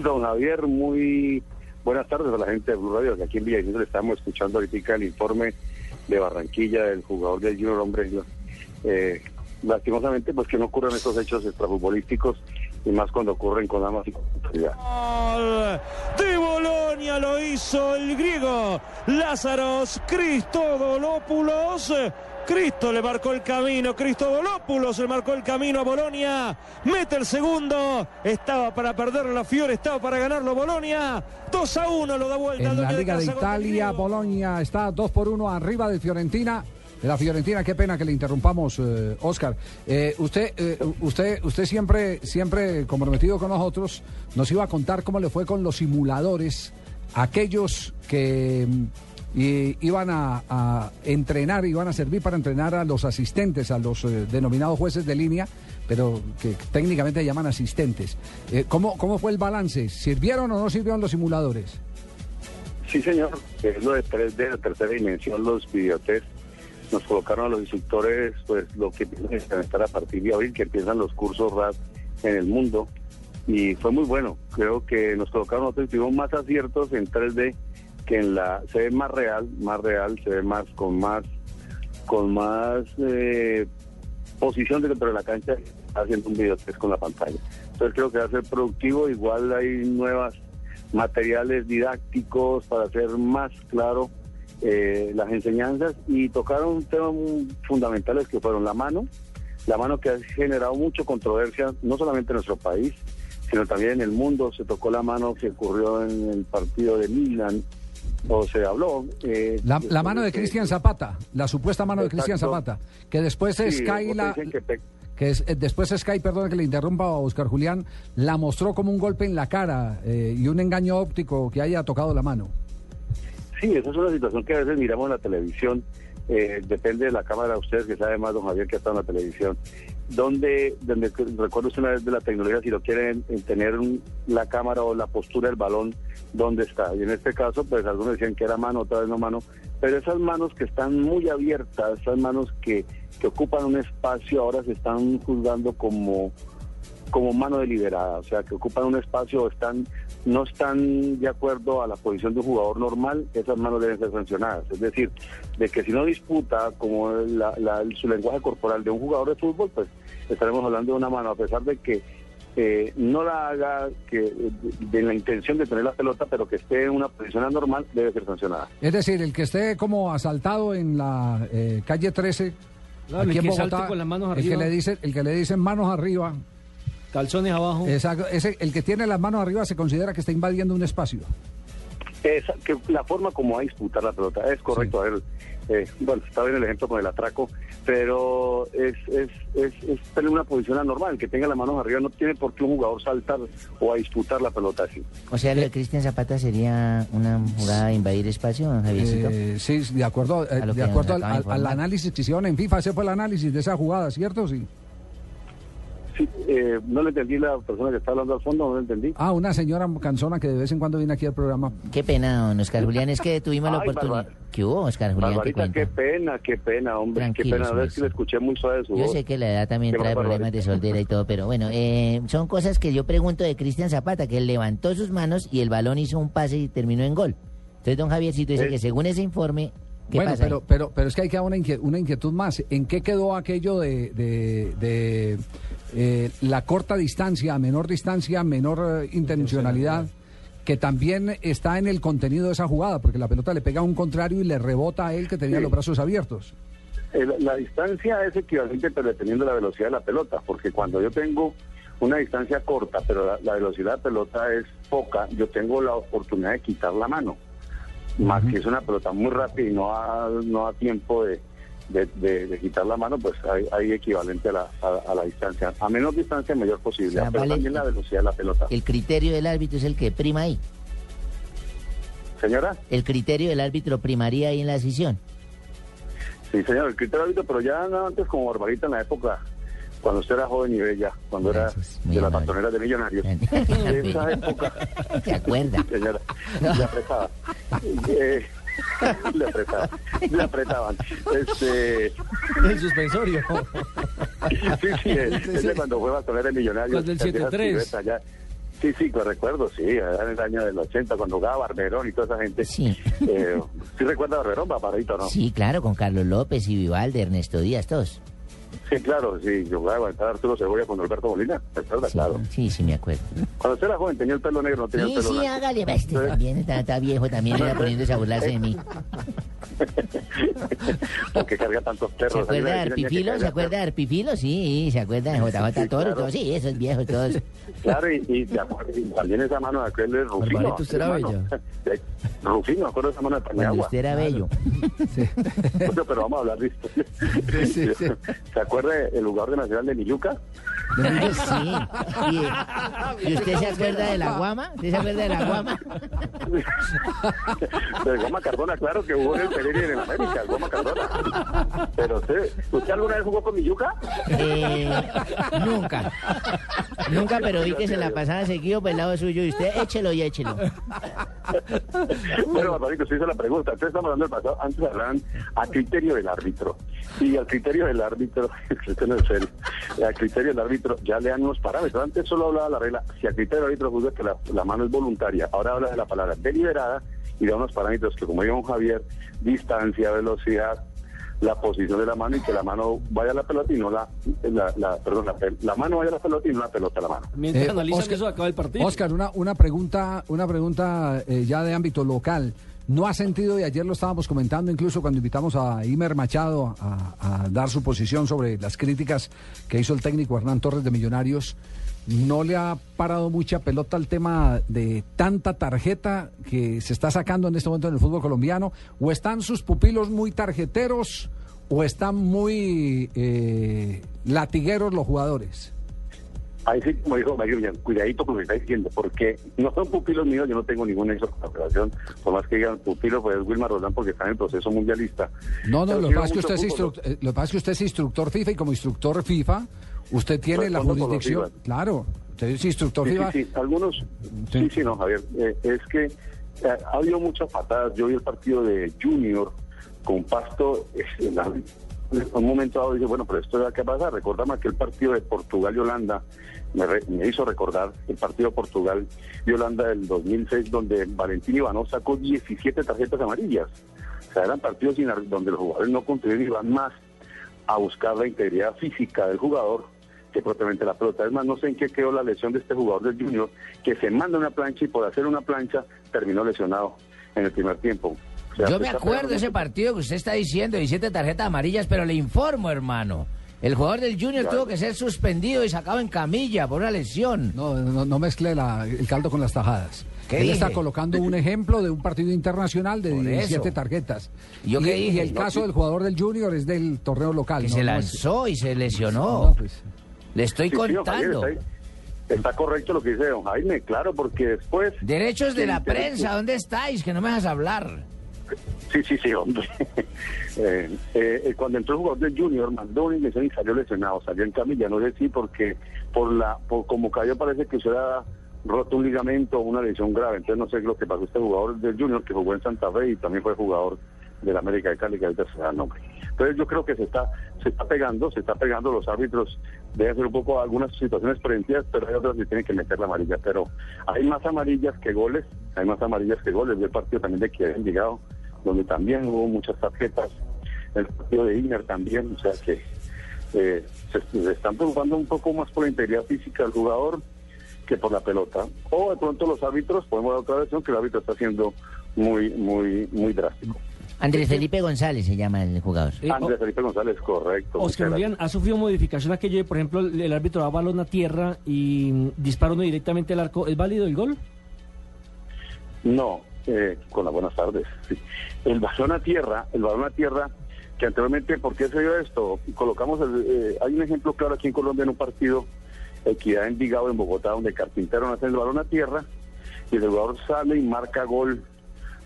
Don Javier, muy buenas tardes a la gente de Blue Radio, que aquí en Villavicencio estamos escuchando ahorita el informe de Barranquilla del jugador del Junior Hombre. Eh, lastimosamente, pues que no ocurran estos hechos extrafutbolísticos y más cuando ocurren con damas y con. De Bolonia lo hizo el griego Lázaros Cristodolópulos. Cristo le marcó el camino, Cristodolópulos le marcó el camino a Bolonia, mete el segundo, estaba para perderlo la Fiore, estaba para ganarlo Bolonia, 2 a 1 lo da vuelta. En la Liga de Italia, Bolonia está 2 por 1 arriba de Fiorentina de la Fiorentina. Qué pena que le interrumpamos, eh, Oscar. Eh, usted, eh, usted, usted siempre, siempre comprometido con nosotros, nos iba a contar cómo le fue con los simuladores, aquellos que mm, iban a, entrenar, iban a servir para entrenar a los asistentes, a los denominados jueces de línea, pero que técnicamente llaman asistentes. ¿cómo, ¿Cómo fue el balance? ¿Sirvieron o no sirvieron los simuladores? Sí, señor. Es lo de 3D, de tercera dimensión, los videotest nos colocaron a los instructores pues lo que piensan a estar a partir de abril, que empiezan los cursos RAD en el mundo. Y fue muy bueno. Creo que nos colocaron otros tuvimos más aciertos en 3D que en la se ve más real, más real, se ve más con más con más eh, posición dentro de la cancha haciendo un video test con la pantalla. Entonces creo que va a ser productivo, igual hay nuevas materiales didácticos para hacer más claro eh, las enseñanzas y tocaron temas fundamentales que fueron la mano, la mano que ha generado mucha controversia, no solamente en nuestro país, sino también en el mundo. Se tocó la mano que ocurrió en el partido de Milan, o se habló. Eh, la, mano de Cristian Zapata, la supuesta mano de Cristian Zapata, que después es Sky la... Que es, eh, después Sky, perdón que le interrumpa a Oscar Julián, la mostró como un golpe en la cara y un engaño óptico que haya tocado la mano. Sí, esa es una situación que a veces miramos en la televisión, eh, depende de la cámara, ustedes que sabe más, don Javier, que está en la televisión, donde, donde recuerdo usted una vez de la tecnología, si lo quieren tener la cámara o la postura del balón, ¿dónde está? Y en este caso, pues algunos decían que era mano, otra vez no mano, pero esas manos que están muy abiertas, esas manos que, que ocupan un espacio, ahora se están juzgando como como mano deliberada, o sea, que ocupan un espacio, están no están de acuerdo a la posición de un jugador normal, esas manos deben ser sancionadas. Es decir, de que si no disputa como su lenguaje corporal de un jugador de fútbol, pues estaremos hablando de una mano, a pesar de que eh, no la haga que de, la intención de tener la pelota, pero que esté en una posición anormal, debe ser sancionada. Es decir, el que esté como asaltado en la eh, calle 13, aquí en Bogotá, el que le dice, el que le dicen manos arriba, Calzones abajo. Exacto. Ese, el que tiene las manos arriba se considera que está invadiendo un espacio. que la forma como va a disputar la pelota es correcto. A ver, eh, bueno, está bien el ejemplo con el atraco, pero es, es, es, es, tener una posición anormal. Que tenga las manos arriba no tiene por qué un jugador saltar o a disputar la pelota así. O sea, lo de Cristian Zapata sería una jugada de invadir espacio, eh, sí, de acuerdo, eh, de acuerdo al, al, análisis que hicieron en FIFA, ese fue el análisis de esa jugada, ¿cierto? Sí. Eh, no le entendí la persona que está hablando al fondo, no le entendí. Ah, una señora cansona que de vez en cuando viene aquí al programa. Qué pena, don Oscar Julián, es que tuvimos la oportunidad. ¿Qué hubo, Oscar Julián? Barbarita, qué pena, qué pena, hombre, qué pena. A que le escuché muy suave su Yo sé que la edad también trae problemas de soltera y todo, pero bueno, eh, son cosas que yo pregunto de Cristian Zapata, que él levantó sus manos y el balón hizo un pase y terminó en gol. Entonces, don Javiercito dice que según ese informe, bueno, pero, pero, pero es que hay que dar una, inquietud, más. ¿En qué quedó aquello de, de, eh, la corta distancia, menor distancia, menor eh, intencionalidad? que también está en el contenido de esa jugada, porque la pelota le pega a un contrario y le rebota a él que tenía los brazos abiertos. la distancia es equivalente, pero dependiendo de la velocidad de la pelota, porque cuando yo tengo una distancia corta, pero la velocidad de la pelota es poca, yo tengo la oportunidad de quitar la mano más que es una pelota muy rápida y no da, no tiempo de, de, quitar la mano, pues hay, equivalente a la, a, la, distancia. A menor distancia, mayor posibilidad, pero también la velocidad de la pelota. El criterio del árbitro es el que prima ahí. Señora. El criterio del árbitro primaría ahí en la decisión. Sí, señor, el criterio del árbitro, pero ya antes como Barbarita en la época cuando usted era joven y bella, cuando era de las patoneras de millonarios. en esa época. ¿Se acuerda? Señora, le apretaba. Eh, le apretaban. Le apretaban. Este... El suspensorio. sí, sí, ese, cuando fue batonera de millonarios. Cuando el 73. Sí, sí, lo recuerdo, sí, en el año del 80, cuando jugaba Barberón y toda esa gente. Sí. Eh, ¿Sí recuerda a Barberón, papadito, no? Sí, claro, con Carlos López y Vivalde, Ernesto Díaz, todos. Sí, claro, sí, yo jugaba a Arturo Cebolla con Alberto Molina, ¿recuerda? Sí, Claro. sí, sí, me acuerdo. Cuando usted era joven tenía el pelo negro, no tenía Sí, el pelo sí, blanco. hágale, este también está, está viejo, también era poniéndose a burlarse de mí. Porque carga tantos perros. ¿Se acuerda de Arpifilo? ¿Se acuerda de Arpifilo? Sí, ¿se acuerda de JJ Sí, Toro? todo? Sí, esos viejos todos. Claro, y, y, de y también esa mano de aquel es Rufino. Usted era hermano. Rufino, me acuerdo de esa mano de Cuando Paniagua. usted era bello. Bueno, pero vamos a hablar de esto. sí, sí. ¿Se acuerda el jugador de Nacional de Milluca? Ay, sí. ¿Y, y usted se acuerda de la guama? ¿Usted se acuerda de la guama? De Goma Cardona, claro que jugó en el Y en el América, el Goma Cardona. Pero usted, ¿usted alguna vez jugó con Milluca? Eh, nunca. Nunca, pero vi que se la pasaba seguido por el lado suyo. Y usted, échelo y échelo. Bueno, Barbarito, usted hizo la pregunta. Entonces estamos hablando del pasado. Antes hablaban a criterio del árbitro. Y al criterio del árbitro, al criterio del árbitro ya le dan unos parámetros. Antes solo hablaba la regla, si al criterio del árbitro juzga que la, la mano es voluntaria, ahora habla de la palabra deliberada y da unos parámetros que, como dijo Javier, distancia, velocidad, la posición de la mano y que la mano vaya a la pelota y no la, la, la- perdón, la, la mano vaya a la pelota y no la pelota a la mano. Mientras Eh, analizan Oscar- eso, acaba el partido. Oscar, una, una pregunta, una pregunta eh, ya de ámbito local. ¿No ha sentido, y ayer lo estábamos comentando incluso cuando invitamos a Imer Machado a, a dar su posición sobre las críticas que hizo el técnico Hernán Torres de Millonarios, ¿no le ha parado mucha pelota al tema de tanta tarjeta que se está sacando en este momento en el fútbol colombiano? ¿O están sus pupilos muy tarjeteros o están muy eh, latigueros los jugadores? Ahí sí, como dijo Mario Villan, cuidadito con lo que está diciendo, porque no son pupilos míos, yo no tengo la operación, por más que digan pupilo, pues es Wilmar Roldán porque está en el proceso mundialista. No, no, lo sí que, pasa es que usted es eh, lo que pasa es que usted es instructor FIFA y como instructor FIFA, usted tiene la Respondo por los jurisdicción. Claro, usted es instructor Sí, sí, sí, algunos, Sí. sí, no, Javier, eh, es que eh, ha habido muchas patadas, yo vi el partido de Junior con Pasto, en la- un momento dado dije, bueno, pero esto ya qué pasa, recordame aquel partido de Portugal y Holanda, me, re- me hizo recordar el partido de Portugal y Holanda del 2006, donde Valentín Ivanov sacó 17 tarjetas amarillas. O sea, eran partidos sin donde los jugadores no contribuían más a buscar la integridad física del jugador que propiamente la pelota. Es más, no sé en qué quedó la lesión de este jugador del Junior, que se manda una plancha y por hacer una plancha terminó lesionado en el primer tiempo. O sea, Yo se me acuerdo de ese partido que usted está diciendo, 17 tarjetas amarillas, pero le informo, hermano. El jugador del Junior Claro. tuvo que ser suspendido y sacado en camilla por una lesión. No, no, no mezcle la- el caldo con las tajadas. ¿Qué Él dije? está colocando un ejemplo de un partido internacional de Por 17 eso. tarjetas. ¿Yo y, qué y el No, caso del jugador del Junior es del torneo local. Que no- se no es- lanzó y se lesionó. No, pues, Le estoy Sí, contando. está, correcto lo que dice don Jaime, claro, porque después... Derechos de la prensa, ¿dónde estáis? Que no me dejas hablar. Sí, sí, sí, hombre. Eh, eh, cuando entró el jugador del Junior, mandó una inyección y salió lesionado, salió en camilla, no sé si porque por la por como cayó parece que se ha roto un ligamento o una lesión grave, entonces no sé lo que pasó este jugador del Junior que jugó en Santa Fe y también fue jugador del América de Cali, que ahorita se da el nombre. Entonces yo creo que se está se está pegando, se está pegando los árbitros, deben hacer un poco algunas situaciones preventivas, pero hay otras que tienen que meter la amarilla, pero hay más amarillas que goles, hay más amarillas que goles, vi el partido también de Kiev donde también hubo muchas tarjetas, el partido de Imer también, o sea que eh, se, se están preocupando un poco más por la integridad física del jugador que por la pelota. O de pronto los árbitros, podemos dar otra versión, que el árbitro está siendo muy, muy, muy drástico. Andrés Felipe González se llama el jugador. Eh, Andrés Felipe González, correcto. Oscar Julián, ¿ha sufrido modificación aquello de, por ejemplo, el, el árbitro da balón a tierra y mm, dispara uno directamente al arco? ¿Es válido el gol? No, eh, con las buenas tardes. sí. El balón a tierra, el balón a tierra, que anteriormente, ¿por qué se dio esto? Colocamos, el, eh, hay un ejemplo claro aquí en Colombia en un partido, Equidad en Vigado, en Bogotá, donde Carpintero no hace el balón a tierra y el jugador sale y marca gol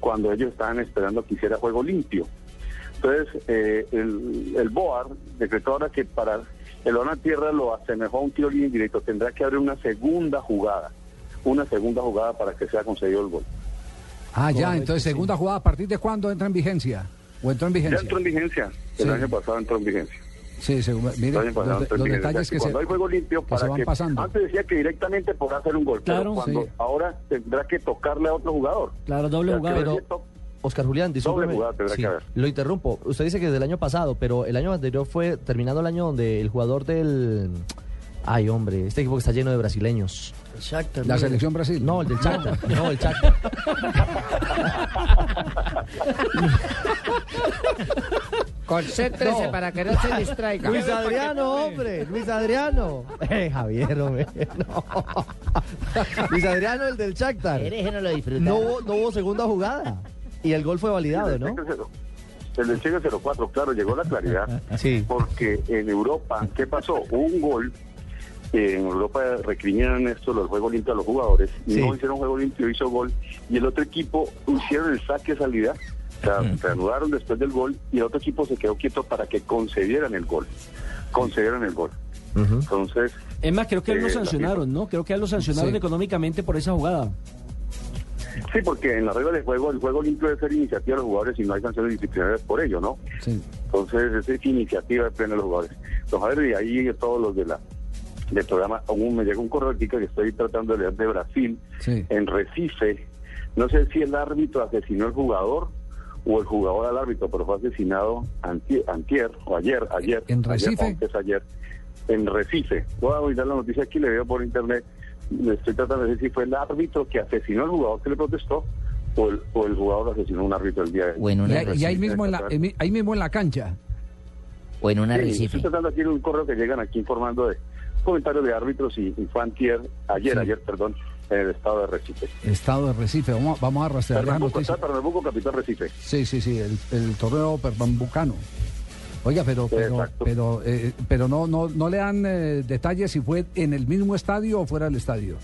cuando ellos estaban esperando que hiciera juego limpio. Entonces, eh, el, el BOAR decretó ahora que para el balón a tierra lo asemejó a un tiro libre indirecto, tendrá que haber una segunda jugada, una segunda jugada para que sea concedido el gol. Ah, ya, entonces segunda jugada, ¿a partir de cuándo entra en vigencia? ¿O entró en Ya vigencia? entró en vigencia. El Sí. año pasado entró en vigencia. Sí, según, mire, los, detalles que se, cuando hay juego limpio que para se van que pasando. antes decía que directamente por hacer un gol, Claro, pero cuando sí. ahora tendrá que tocarle a otro jugador. Claro, doble O sea, que jugada. le to- Oscar Julián, discúlpeme. Sí, que haber. lo interrumpo. Usted dice que desde el año pasado, pero el año anterior fue terminando el año donde el jugador del... Ay, hombre, este equipo que está lleno de brasileños. la selección Brasil. No, el del Shakhtar. No, el Shakhtar. Concéntrese No. para que no se distraiga. Luis Adriano, hombre, Luis Adriano. Eh, Javier, hombre. No. Luis Adriano, el del Shakhtar. Hereje no lo. No hubo, no hubo segunda jugada. Y el gol fue validado, ¿no? El del Cheque 04, claro, llegó la claridad. Sí. Porque en Europa, ¿qué pasó? Hubo un gol. Eh, en Europa recriminan esto, los juegos limpios a los jugadores. Y Sí. no hicieron juego limpio, hizo gol. Y el otro equipo hicieron el saque de salida. O sea, Mm. reanudaron después del gol. Y el otro equipo se quedó quieto para que concedieran el gol. Concedieran el gol. Entonces, Es más, creo que lo Eh, la sancionaron, ¿no? Creo que lo sancionaron Sí. económicamente por esa jugada. sí, porque en la regla de juego, el juego limpio debe ser iniciativa de los jugadores y no hay sanciones disciplinarias por ello, ¿no? Sí. Entonces, esa es iniciativa de pleno de los jugadores. Los jugadores de ahí, todos los de la del programa, aún me llega un correo aquí que estoy tratando de leer de Brasil, Sí. en Recife. No sé si el árbitro asesinó al jugador o el jugador al árbitro, pero fue asesinado antier, antier o ayer, ayer. ¿En Recife? Ayer, antes ayer, en Recife. Voy a oír la noticia aquí, le veo por internet. Me estoy tratando de decir si fue el árbitro que asesinó al jugador que le protestó o el, o el jugador asesinó a un árbitro el día de O en Y, ahí- y ahí recife. mismo en la, en- ahí mismo en la cancha. O en una Sí, recife. estoy tratando aquí de un correo que llegan aquí informando de comentarios de árbitros y, y fue antier, ayer, Sí. ayer, perdón, en el estado de Recife. Estado de Recife. Vamos, vamos a rastrear la Pernambuco, noticia. está Pernambuco, capital Recife. Sí, sí, sí, el, el torneo pernambucano. Oiga, pero pero Exacto. pero eh, pero no no no le dan eh, detalles si fue en el mismo estadio o fuera del estadio.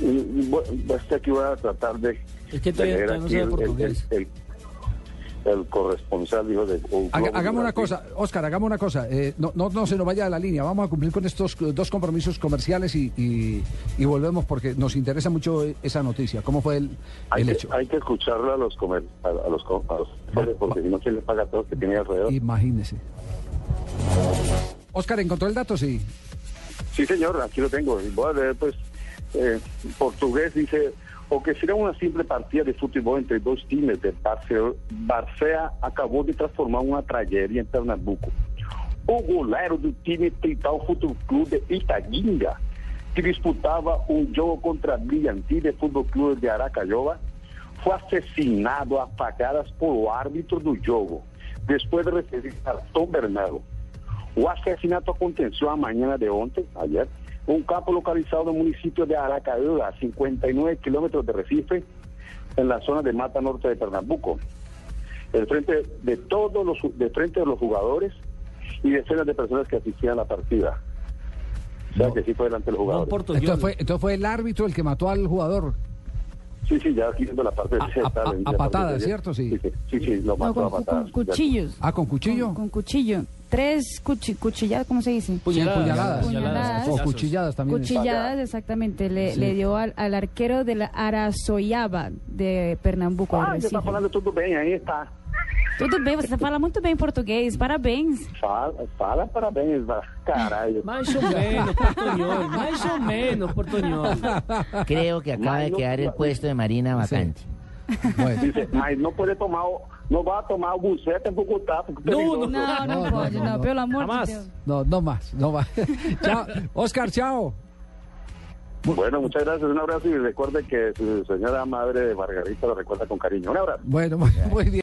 Y, y, bueno, este aquí voy a tratar de, Es que todavía- no el, portugués. el- el- el corresponsal dijo de un Haga- club hagamos una cosa, Oscar, hagamos una cosa. eh, no, no, no se nos vaya de la línea. Vamos a cumplir con estos dos compromisos comerciales y, y, y volvemos porque nos interesa mucho esa noticia. ¿Cómo fue el, Hay el que, hecho? hay que escucharlo a los comer, a, a los a los porque si no quién le paga a todos que tiene alrededor. Imagínese. Oscar, ¿encontró el dato? Sí. Sí, señor, aquí lo tengo. Voy a leer, pues, eh, portugués dice, o que será una simple partida de fútbol entre dos times de Barce- Barcea acabou de transformar uma tragédia em Pernambuco. O goleiro do time Trital Futebol Clube de Itaguinga, que disputava um jogo contra Brilhantine Futebol Clube de Aracajova, foi assassinado a facadas por o árbitro do jogo, depois de receber cartão vermelho. O assassinato aconteceu a manhã de ontem, ayer, um campo localizado no município de Aracaiba, a 59 kilómetros de Recife, en la zona de Mata Norte de Pernambuco. El frente de todos los de frente de los jugadores y decenas de personas que asistían a la partida. O sea No. que sí fue delante de los Juan jugadores. Portoñol. Entonces fue, entonces fue el árbitro el que mató al jugador. Sí, sí, ya aquí viendo la parte A- de a- a- a patadas, ¿cierto? Sí. Sí, sí, sí, sí, lo No, mató con, a con patadas. cuchillos. Ah, con cuchillo. Con, con cuchillo. Tres cuchi- cuchilladas, ¿cómo se dice? Sí, Puñaladas. puñaladas. Puñaladas. O cuchilladas también. Cuchilladas, exactamente. Le, Sí. le dio al, al arquero de la Araçoiaba de Pernambuco. Ah, você tá falando tudo bem, aí está. Tudo bem, você fala muito bem português. Parabéns. Fala, fala parabéns, va- caralho. Más o menos, Portoñol. Más o menos, Portoñol. Creo que acaba de quedar el puesto de Marina vacante. Bueno. Dice, mas não pode tomar, o- não vai tomar o buceta em Bogotá, porque é No, perigoso. no, No, no, No, no, pode, no, no, no. pelo amor Jamás. de Deus. No, no más, no más. chao. Oscar, chao. Bueno, muchas gracias, un abrazo y recuerde que su señora madre Margarita lo recuerda con cariño. Un abrazo. Bueno, muy, muy bien.